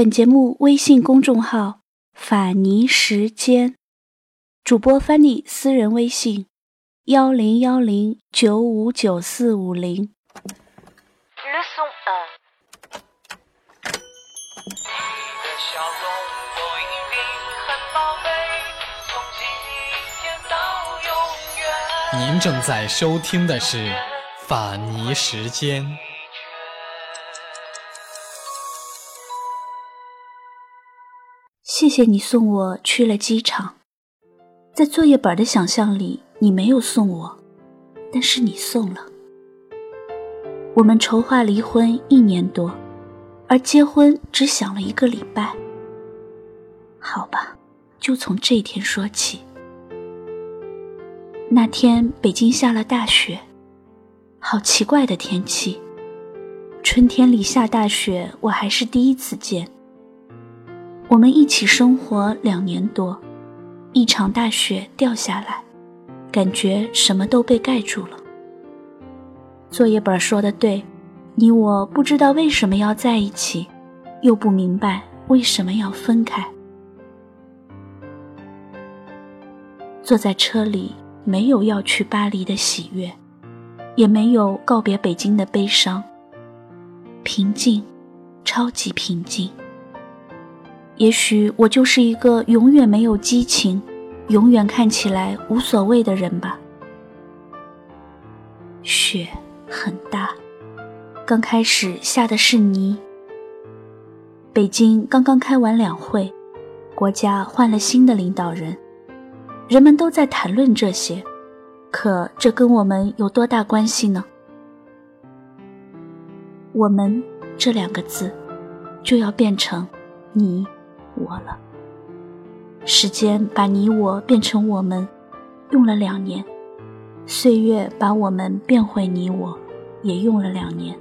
本节目微信公众号“法尼时间”，主播 Fanny 私人微信：幺零幺零九五九四五零。您正在收听的是《法尼时间》。谢谢你送我去了机场，在作业本的想象里，你没有送我，但是你送了。我们筹划离婚一年多，而结婚只想了一个礼拜。好吧，就从这天说起。那天北京下了大雪，好奇怪的天气。春天里下大雪，我还是第一次见。我们一起生活两年多，一场大雪掉下来，感觉什么都被盖住了。作业本说的对，你我不知道为什么要在一起，又不明白为什么要分开。坐在车里，没有要去巴黎的喜悦，也没有告别北京的悲伤。平静，超级平静。也许我就是一个永远没有激情、永远看起来无所谓的人吧。雪很大，刚开始下的是泥。北京刚刚开完两会，国家换了新的领导人，人们都在谈论这些，可这跟我们有多大关系呢？我们这两个字，就要变成你。我了，时间把你我变成我们，用了两年；岁月把我们变回你我，也用了两年。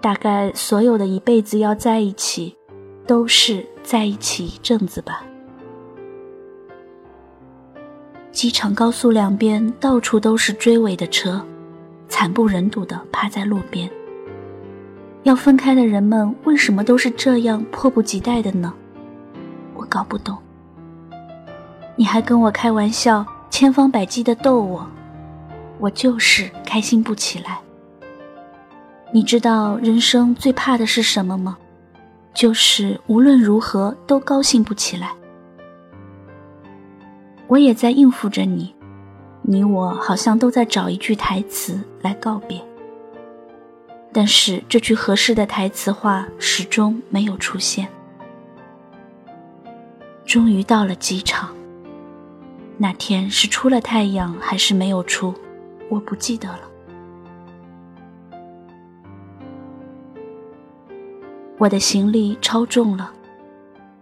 大概所有的一辈子要在一起，都是在一起一阵子吧。机场高速两边到处都是追尾的车，惨不忍睹的趴在路边。要分开的人们为什么都是这样迫不及待的呢？我搞不懂。你还跟我开玩笑，千方百计的逗我，我就是开心不起来。你知道人生最怕的是什么吗？就是无论如何都高兴不起来。我也在应付着你，你我好像都在找一句台词来告别。但是这句合适的台词话始终没有出现。终于到了机场。那天是出了太阳还是没有出，我不记得了。我的行李超重了，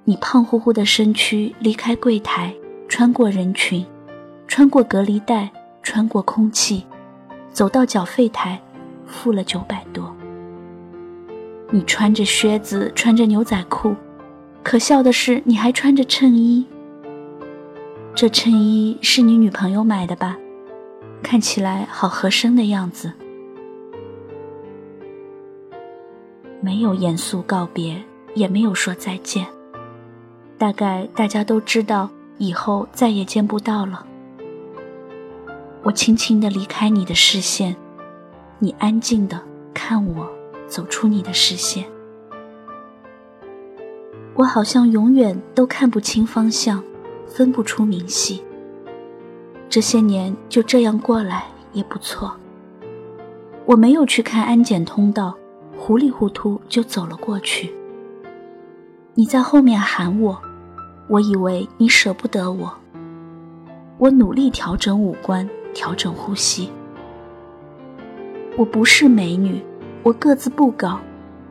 你胖乎乎的身躯离开柜台，穿过人群，穿过隔离带，穿过空气，走到缴费台。付了九百。你穿着靴子，穿着牛仔裤，可笑的是你还穿着衬衣。这衬衣是你女朋友买的吧？看起来好合身的样子。没有严肃告别，也没有说再见。大概大家都知道以后再也见不到了。我轻轻地离开你的视线。你安静的看我走出你的视线，我好像永远都看不清方向，分不出明细。这些年就这样过来也不错。我没有去看安检通道，糊里糊涂就走了过去。你在后面喊我，我以为你舍不得我。我努力调整五官，调整呼吸。我不是美女，我个子不高，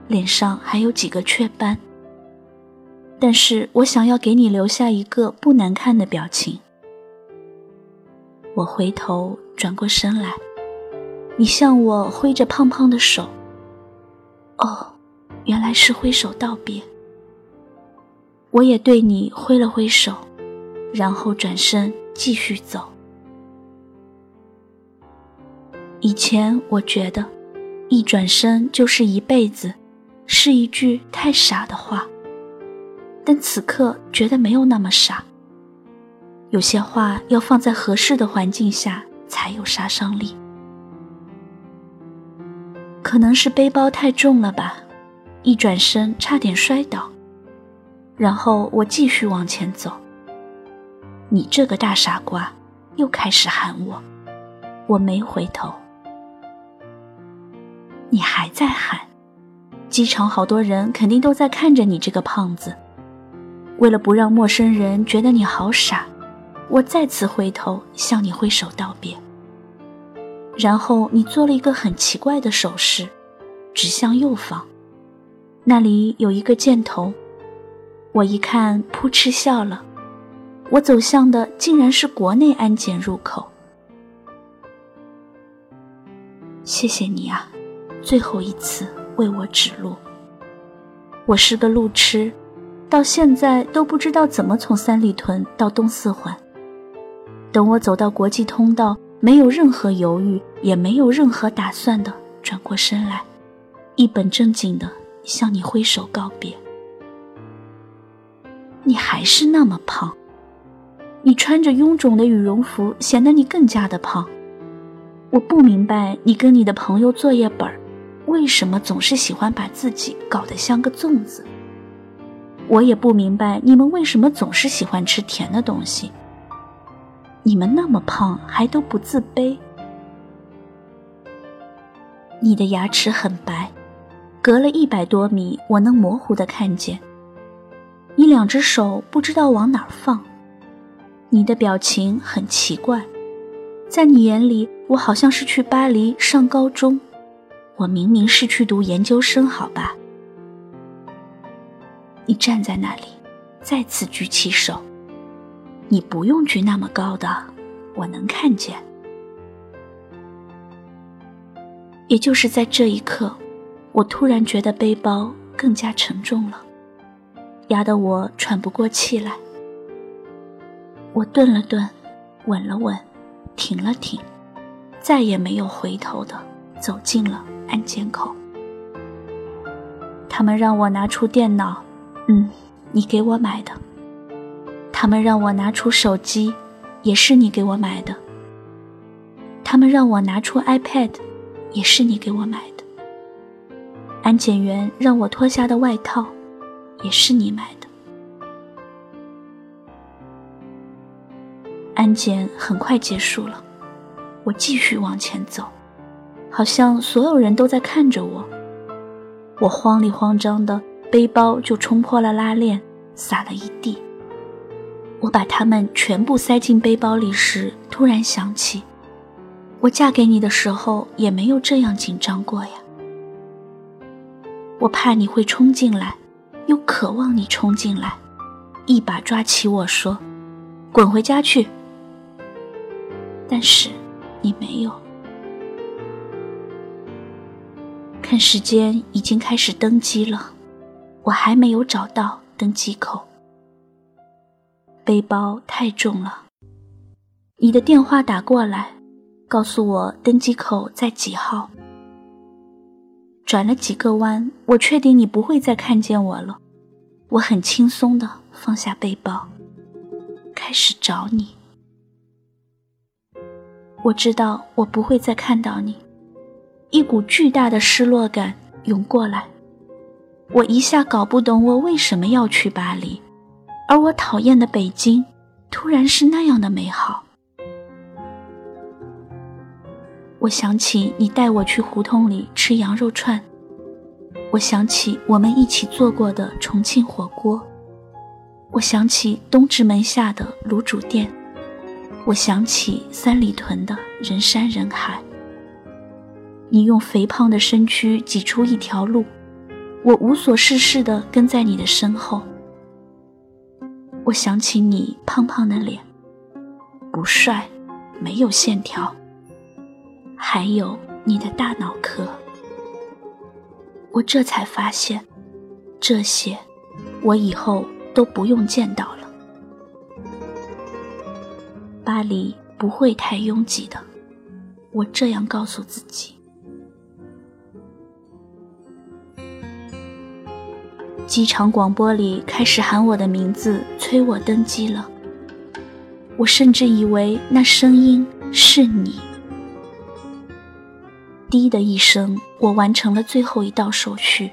脸上还有几个雀斑。但是我想要给你留下一个不难看的表情。我回头转过身来，你向我挥着胖胖的手。哦，原来是挥手道别。我也对你挥了挥手，然后转身继续走。以前我觉得，一转身就是一辈子，是一句太傻的话，但此刻觉得没有那么傻。有些话要放在合适的环境下才有杀伤力。可能是背包太重了吧，一转身差点摔倒，然后我继续往前走。你这个大傻瓜，又开始喊我，我没回头。你还在喊，机场好多人肯定都在看着你这个胖子。为了不让陌生人觉得你好傻。我再次回头向你挥手道别，然后你做了一个很奇怪的手势，指向右方，那里有一个箭头。我一看，扑哧笑了。我走向的竟然是国内安检入口。谢谢你啊，最后一次为我指路。我是个路痴，到现在都不知道怎么从三里屯到东四环。等我走到国际通道，没有任何犹豫，也没有任何打算的转过身来，一本正经的向你挥手告别。你还是那么胖，你穿着臃肿的羽绒服，显得你更加的胖。我不明白你跟你的朋友作业本为什么总是喜欢把自己搞得像个粽子。我也不明白你们为什么总是喜欢吃甜的东西。你们那么胖还都不自卑？你的牙齿很白，隔了一百多米，我能模糊的看见。你两只手不知道往哪放，你的表情很奇怪，在你眼里，我好像是去巴黎上高中，我明明是去读研究生，好吧？你站在那里，再次举起手。你不用举那么高的，我能看见。也就是在这一刻，我突然觉得背包更加沉重了，压得我喘不过气来。我顿了顿，稳了稳，停了停，再也没有回头的走进了安检口。他们让我拿出电脑，嗯，你给我买的。他们让我拿出手机，也是你给我买的。他们让我拿出 iPad，也是你给我买的。安检员让我脱下的外套，也是你买的。安检很快结束了，我继续往前走，好像所有人都在看着我。我慌里慌张的，背包就冲破了拉链，洒了一地。我把它们全部塞进背包里时，突然想起，我嫁给你的时候也没有这样紧张过呀。我怕你会冲进来，又渴望你冲进来，一把抓起我说：“滚回家去。”但是你没有。看时间，已经开始登机了，我还没有找到登机口。背包太重了。你的电话打过来，告诉我登机口在几号。转了几个弯，我确定你不会再看见我了。我很轻松的放下背包，开始找你。我知道我不会再看到你，一股巨大的失落感涌过来。我一下搞不懂我为什么要去巴黎。而我讨厌的北京，突然是那样的美好。我想起你带我去胡同里吃羊肉串，我想起我们一起做过的重庆火锅，我想起东直门下的卤煮店，我想起三里屯的人山人海。你用肥胖的身躯挤出一条路，我无所事事地跟在你的身后。我想起你胖胖的脸，不帅，没有线条，还有你的大脑壳。我这才发现，这些我以后都不用见到了。巴黎不会太拥挤的，我这样告诉自己。机场广播里开始喊我的名字，催我登机了。我甚至以为那声音是你。滴的一声，我完成了最后一道手续。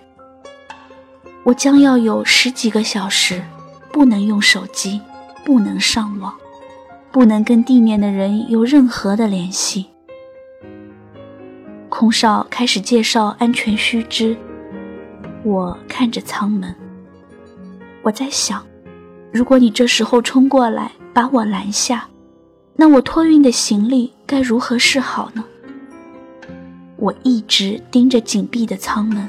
我将要有十几个小时，不能用手机，不能上网，不能跟地面的人有任何的联系。空少开始介绍安全须知。我看着舱门，我在想，如果你这时候冲过来把我拦下，那我托运的行李该如何是好呢？我一直盯着紧闭的舱门，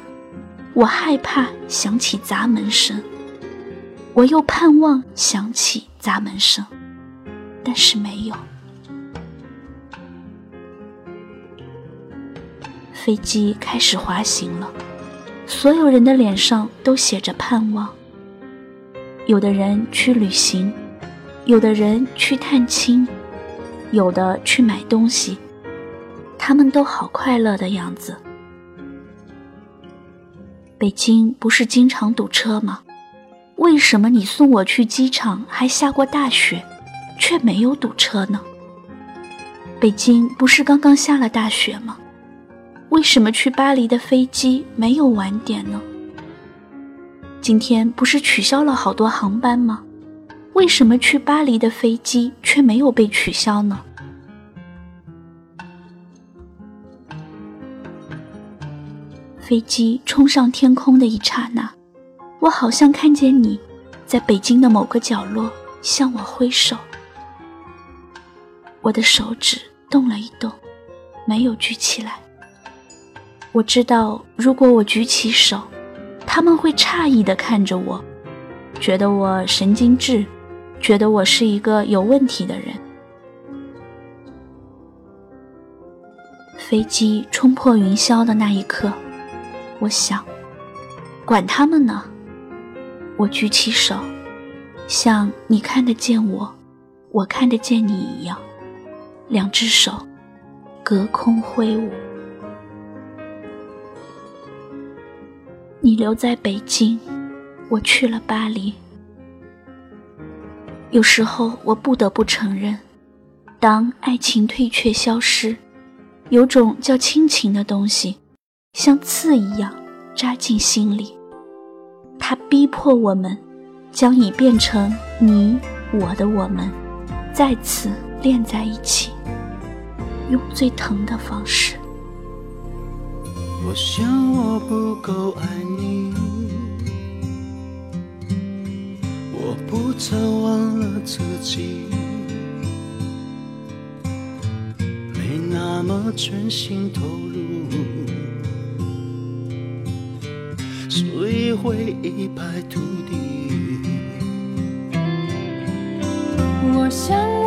我害怕响起砸门声，我又盼望响起砸门声，但是没有。飞机开始滑行了。所有人的脸上都写着盼望。有的人去旅行，有的人去探亲，有的去买东西，他们都好快乐的样子。北京不是经常堵车吗？为什么你送我去机场还下过大雪，却没有堵车呢？北京不是刚刚下了大雪吗？为什么去巴黎的飞机没有晚点呢？今天不是取消了好多航班吗？为什么去巴黎的飞机却没有被取消呢？飞机冲上天空的一刹那，我好像看见你在北京的某个角落向我挥手。我的手指动了一动，没有举起来。我知道，如果我举起手，他们会诧异地看着我，觉得我神经质，觉得我是一个有问题的人。飞机冲破云霄的那一刻，我想，管他们呢。我举起手，像你看得见我，我看得见你一样，两只手隔空挥舞。你留在北京，我去了巴黎。有时候我不得不承认，当爱情退却消失，有种叫亲情的东西，像刺一样扎进心里。它逼迫我们，将已变成你我的我们，再次连在一起，用最疼的方式。我想我不够爱你，我不曾忘了自己，没那么全心投入，所以会一败涂地。我想。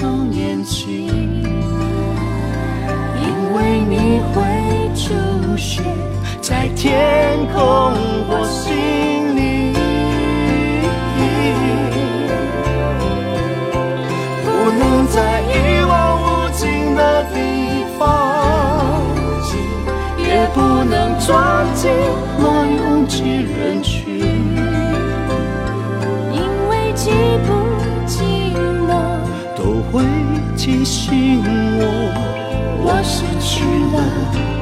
从年轻，因为你会出现在天空或心。提醒我，我失去了，